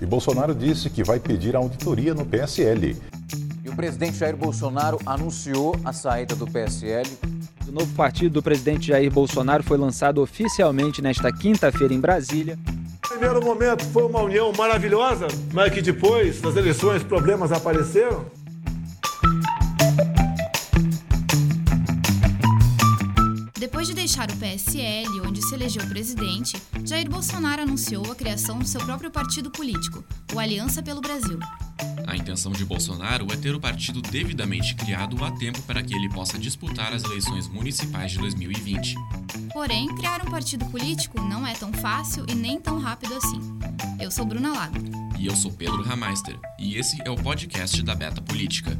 E Bolsonaro disse que vai pedir auditoria no PSL. E o presidente Jair Bolsonaro anunciou a saída do PSL. O novo partido do presidente Jair Bolsonaro foi lançado oficialmente nesta quinta-feira em Brasília. No primeiro momento foi uma união maravilhosa, mas que depois das eleições problemas apareceram. Depois de deixar o PSL, onde se elegeu presidente, Jair Bolsonaro anunciou a criação do seu próprio partido político, o Aliança pelo Brasil. A intenção de Bolsonaro é ter o partido devidamente criado a tempo para que ele possa disputar as eleições municipais de 2020. Porém, criar um partido político não é tão fácil e nem tão rápido assim. Eu sou Bruna Lago. E eu sou Pedro Rameister, e esse é o podcast da Beta Política.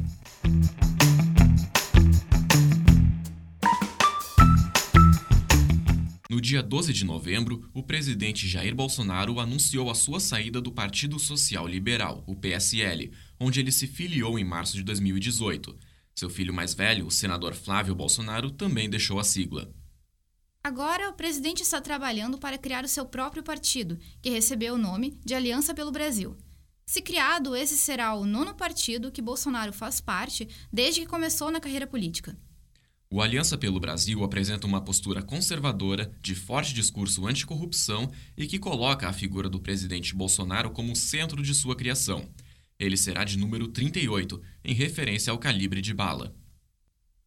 No dia 12 de novembro, o presidente Jair Bolsonaro anunciou a sua saída do Partido Social Liberal, o PSL, onde ele se filiou em março de 2018. Seu filho mais velho, o senador Flávio Bolsonaro, também deixou a sigla. Agora, o presidente está trabalhando para criar o seu próprio partido, que recebeu o nome de Aliança pelo Brasil. Se criado, esse será o nono partido que Bolsonaro faz parte desde que começou na carreira política. O Aliança pelo Brasil apresenta uma postura conservadora, de forte discurso anticorrupção e que coloca a figura do presidente Bolsonaro como centro de sua criação. Ele será de número 38, em referência ao calibre de bala.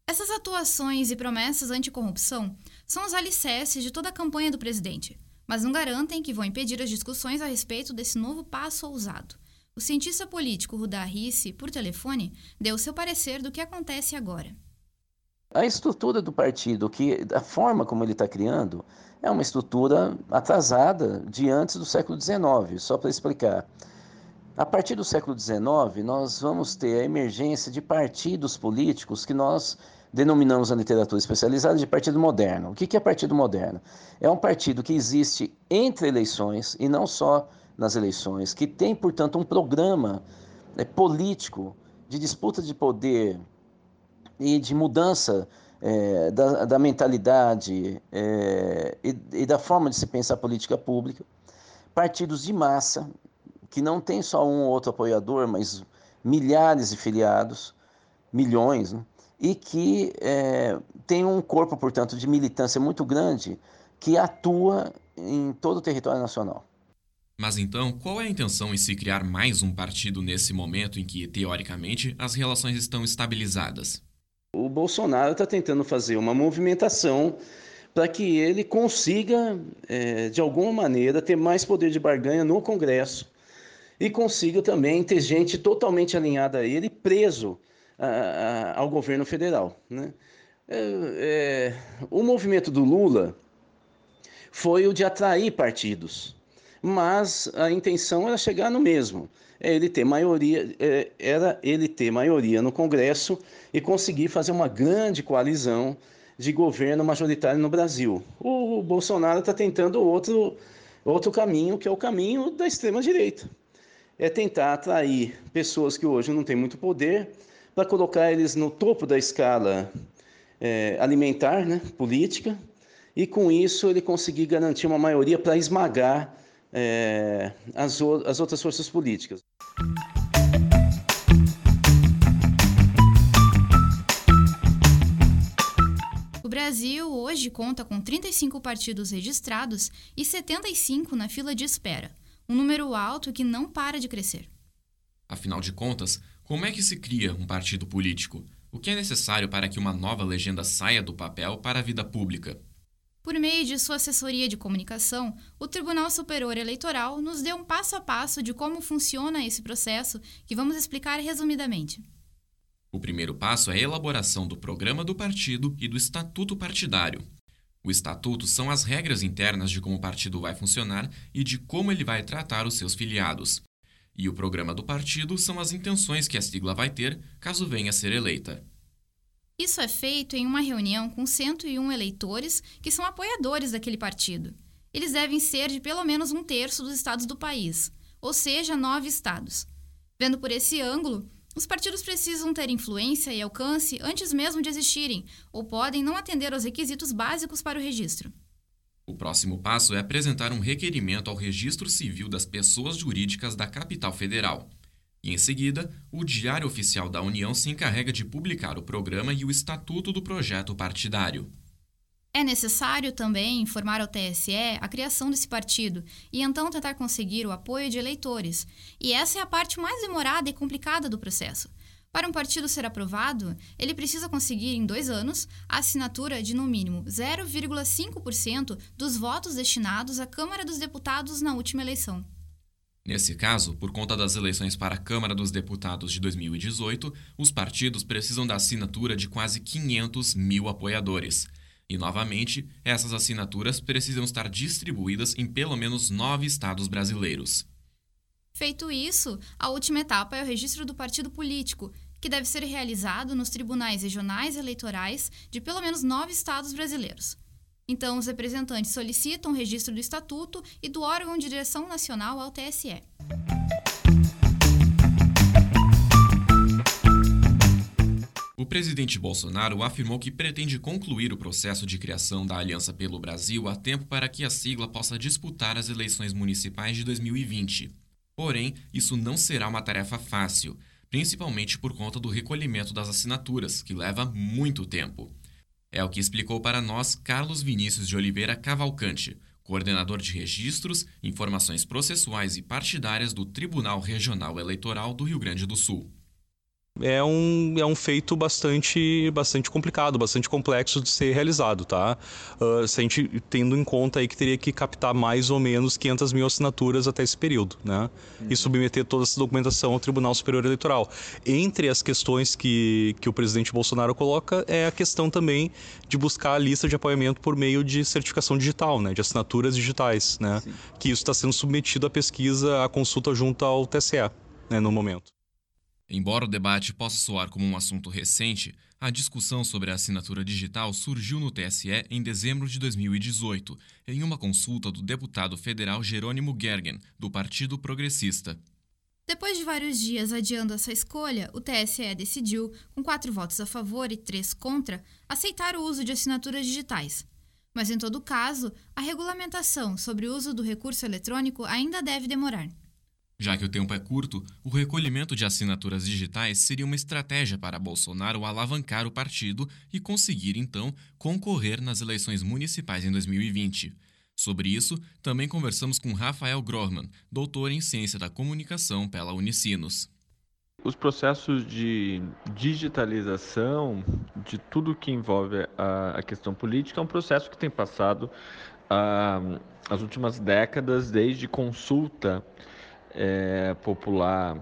Essas atuações e promessas anticorrupção são os alicerces de toda a campanha do presidente, mas não garantem que vão impedir as discussões a respeito desse novo passo ousado. O cientista político Rudá Risse, por telefone, deu seu parecer do que acontece agora. A estrutura do partido, que a forma como ele está criando, é uma estrutura atrasada de antes do século XIX. Só para explicar. A partir do século XIX, nós vamos ter a emergência de partidos políticos que nós denominamos na literatura especializada de partido moderno. O que é partido moderno? É um partido que existe entre eleições e não só nas eleições, que tem, portanto, um programa é, político de disputa de poder e de mudança é, da, da, mentalidade é, e, e, da forma de se pensar política pública, partidos de massa, que não tem só um ou outro apoiador, mas milhares de filiados, milhões, né? e que é, tem um corpo, portanto, de militância muito grande que atua em todo o território nacional. Mas então, qual é a intenção em se criar mais um partido nesse momento em que, teoricamente, as relações estão estabilizadas? Bolsonaro está tentando fazer uma movimentação para que ele consiga, é, de alguma maneira, ter mais poder de barganha no Congresso e consiga também ter gente totalmente alinhada a ele preso a, a, ao governo federal. Né? É, é, o movimento do Lula foi o de atrair partidos, mas a intenção era chegar no mesmo é ele ter maioria, é, era ele ter maioria no Congresso e conseguir fazer uma grande coalizão de governo majoritário no Brasil. O, o Bolsonaro está tentando outro, outro caminho, que é o caminho da extrema-direita. É tentar atrair pessoas que hoje não têm muito poder para colocar eles no topo da escala é, alimentar, né, política, e com isso ele conseguir garantir uma maioria para esmagar é, as, as outras forças políticas. O Brasil hoje conta com 35 partidos registrados e 75 na fila de espera, um número alto que não para de crescer. Afinal de contas, como é que se cria um partido político? O que é necessário para que uma nova legenda saia do papel para a vida pública? Por meio de sua assessoria de comunicação, o Tribunal Superior Eleitoral nos deu um passo a passo de como funciona esse processo que vamos explicar resumidamente. O primeiro passo é a elaboração do programa do partido e do estatuto partidário. O estatuto são as regras internas de como o partido vai funcionar e de como ele vai tratar os seus filiados. E o programa do partido são as intenções que a sigla vai ter caso venha a ser eleita. Isso é feito em uma reunião com 101 eleitores que são apoiadores daquele partido. Eles devem ser de pelo menos um terço dos estados do país, ou seja, nove estados. Vendo por esse ângulo, os partidos precisam ter influência e alcance antes mesmo de existirem, ou podem não atender aos requisitos básicos para o registro. O próximo passo é apresentar um requerimento ao Registro Civil das Pessoas Jurídicas da Capital Federal. E, em seguida, o Diário Oficial da União se encarrega de publicar o programa e o estatuto do projeto partidário. É necessário também informar ao TSE a criação desse partido e então tentar conseguir o apoio de eleitores. E essa é a parte mais demorada e complicada do processo. Para um partido ser aprovado, ele precisa conseguir em dois anos a assinatura de no mínimo 0,5% dos votos destinados à Câmara dos Deputados na última eleição. Nesse caso, por conta das eleições para a Câmara dos Deputados de 2018, os partidos precisam da assinatura de quase 500 mil apoiadores. E, novamente, essas assinaturas precisam estar distribuídas em pelo menos nove estados brasileiros. Feito isso, a última etapa é o registro do partido político, que deve ser realizado nos tribunais regionais eleitorais de pelo menos nove estados brasileiros. Então, os representantes solicitam o registro do estatuto e do órgão de direção nacional ao TSE. O presidente Bolsonaro afirmou que pretende concluir o processo de criação da Aliança pelo Brasil a tempo para que a sigla possa disputar as eleições municipais de 2020. Porém, isso não será uma tarefa fácil, principalmente por conta do recolhimento das assinaturas, que leva muito tempo. É o que explicou para nós Carlos Vinícius de Oliveira Cavalcante, coordenador de registros, informações processuais e partidárias do Tribunal Regional Eleitoral do Rio Grande do Sul é um, é um feito bastante, bastante complicado, bastante complexo de ser realizado, tá? Uh, se a gente tendo em conta aí que teria que captar mais ou menos 500 mil assinaturas até esse período, né? Uhum. E submeter toda essa documentação ao Tribunal Superior Eleitoral. Entre as questões que, que o presidente Bolsonaro coloca é a questão também de buscar a lista de apoiamento por meio de certificação digital, né? De assinaturas digitais, né? Sim. Que isso está sendo submetido à pesquisa, à consulta junto ao TSE, né? No momento. Embora o debate possa soar como um assunto recente, a discussão sobre a assinatura digital surgiu no TSE em dezembro de 2018, em uma consulta do deputado federal Jerônimo Gergen, do Partido Progressista. Depois de vários dias adiando essa escolha, o TSE decidiu, com quatro votos a favor e três contra, aceitar o uso de assinaturas digitais. Mas, em todo caso, a regulamentação sobre o uso do recurso eletrônico ainda deve demorar. Já que o tempo é curto, o recolhimento de assinaturas digitais seria uma estratégia para Bolsonaro alavancar o partido e conseguir, então, concorrer nas eleições municipais em 2020. Sobre isso, também conversamos com Rafael Grohmann, doutor em Ciência da Comunicação pela Unicinos. Os processos de digitalização de tudo que envolve a, questão política é um processo que tem passado uh, as últimas décadas, desde consulta é, popular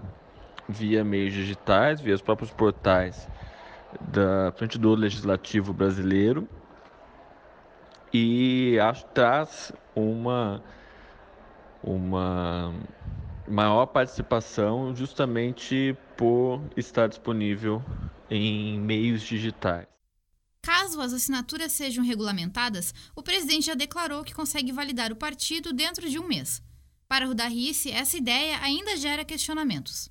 via meios digitais, via os próprios portais da frente do legislativo brasileiro e acho traz uma uma maior participação justamente por estar disponível em meios digitais. Caso as assinaturas sejam regulamentadas, o presidente já declarou que consegue validar o partido dentro de um mês. Para Risse, essa ideia ainda gera questionamentos.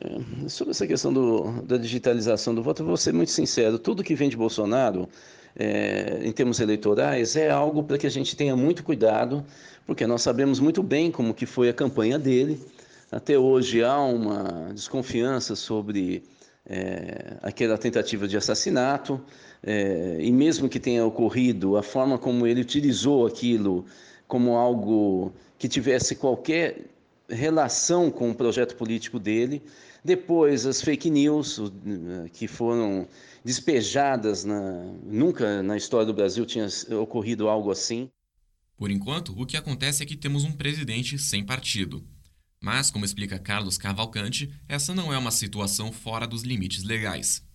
É, sobre essa questão do, da digitalização do voto, eu vou ser muito sincero: tudo que vem de Bolsonaro, é, em termos eleitorais, é algo para que a gente tenha muito cuidado, porque nós sabemos muito bem como que foi a campanha dele. Até hoje há uma desconfiança sobre é, aquela tentativa de assassinato, é, e mesmo que tenha ocorrido, a forma como ele utilizou aquilo como algo que tivesse qualquer relação com o projeto político dele. Depois, as fake news que foram despejadas, na... nunca na história do Brasil tinha ocorrido algo assim. Por enquanto, o que acontece é que temos um presidente sem partido. Mas, como explica Carlos Cavalcante, essa não é uma situação fora dos limites legais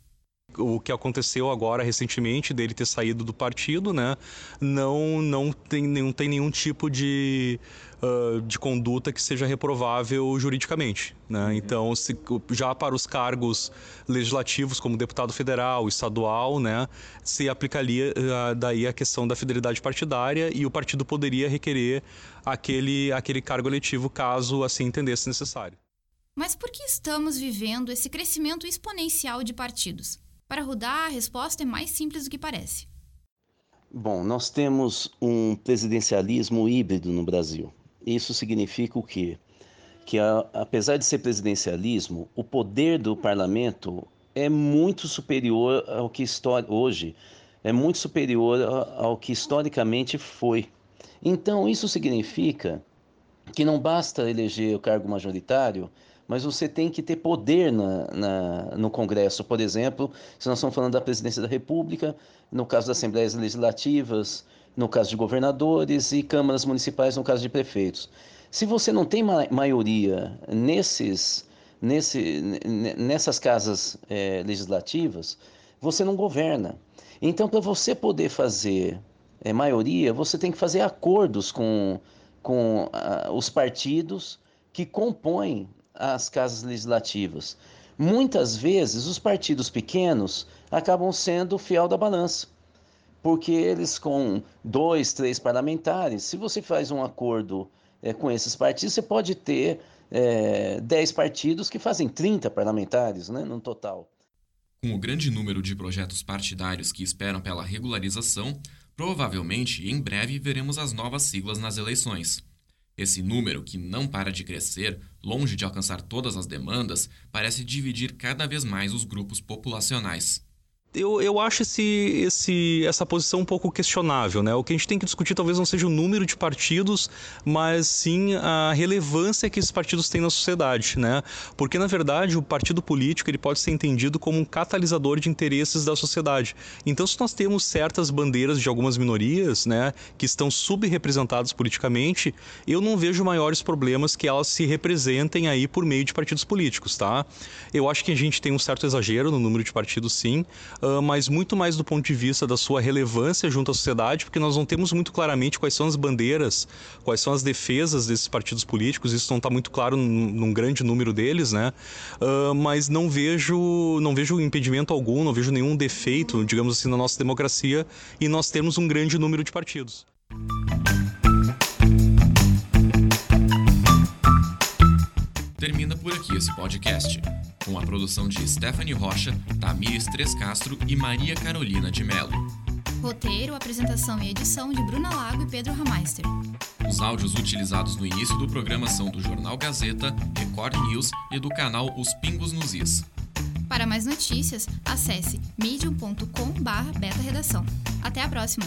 o que aconteceu agora recentemente dele ter saído do partido, né? Não, não, tem, não tem nenhum tipo de, uh, de conduta que seja reprovável juridicamente, né? Uhum. Então, se, já para os cargos legislativos, como deputado federal, estadual, né? Se aplicaria uh, daí a questão da fidelidade partidária e o partido poderia requerer aquele, aquele cargo eletivo caso assim entendesse necessário. Mas por que estamos vivendo esse crescimento exponencial de partidos? Para Rudá, a resposta é mais simples do que parece. Bom, nós temos um presidencialismo híbrido no Brasil. Isso significa o quê? Que a, apesar de ser presidencialismo, o poder do parlamento é muito superior ao que hoje é muito superior ao que historicamente foi. Então, isso significa que não basta eleger o cargo majoritário, mas você tem que ter poder na, na, no Congresso. Por exemplo, se nós estamos falando da presidência da República, no caso das assembleias legislativas, no caso de governadores e câmaras municipais, no caso de prefeitos. Se você não tem ma maioria nesses, nesse, nessas casas é, legislativas, você não governa. Então, para você poder fazer é, maioria, você tem que fazer acordos com, com uh, os partidos que compõem as casas legislativas. Muitas vezes, os partidos pequenos acabam sendo fiel da balança, porque eles, com dois, três parlamentares, se você faz um acordo é, com esses partidos, você pode ter é, dez partidos que fazem 30 parlamentares né, no total. Com o grande número de projetos partidários que esperam pela regularização, provavelmente em breve veremos as novas siglas nas eleições. Esse número, que não para de crescer, longe de alcançar todas as demandas, parece dividir cada vez mais os grupos populacionais eu, eu acho esse, esse, essa posição um pouco questionável, né? O que a gente tem que discutir talvez não seja o número de partidos, mas sim a relevância que esses partidos têm na sociedade, né? Porque na verdade o partido político ele pode ser entendido como um catalisador de interesses da sociedade. Então, se nós temos certas bandeiras de algumas minorias, né, que estão subrepresentadas politicamente, eu não vejo maiores problemas que elas se representem aí por meio de partidos políticos, tá? Eu acho que a gente tem um certo exagero no número de partidos, sim uh, mas muito mais do ponto de vista da sua relevância junto à sociedade, porque nós não temos muito claramente quais são as bandeiras, quais são as defesas desses partidos políticos, isso não está muito claro num, num, grande número deles, né? Uh, mas não vejo, não vejo impedimento algum, não vejo nenhum defeito, digamos assim, na nossa democracia e nós temos um grande número de partidos. Termina por aqui esse podcast com a produção de Stephanie Rocha, Tamires Tres Castro e Maria Carolina de Mello. Roteiro, apresentação e edição de Bruna Lago e Pedro Rameister. Os áudios utilizados no início do programa são do Jornal Gazeta, Record News e do canal Os Pingos nos Is. Para mais notícias, acesse medium.com/beta redação. Até a próxima.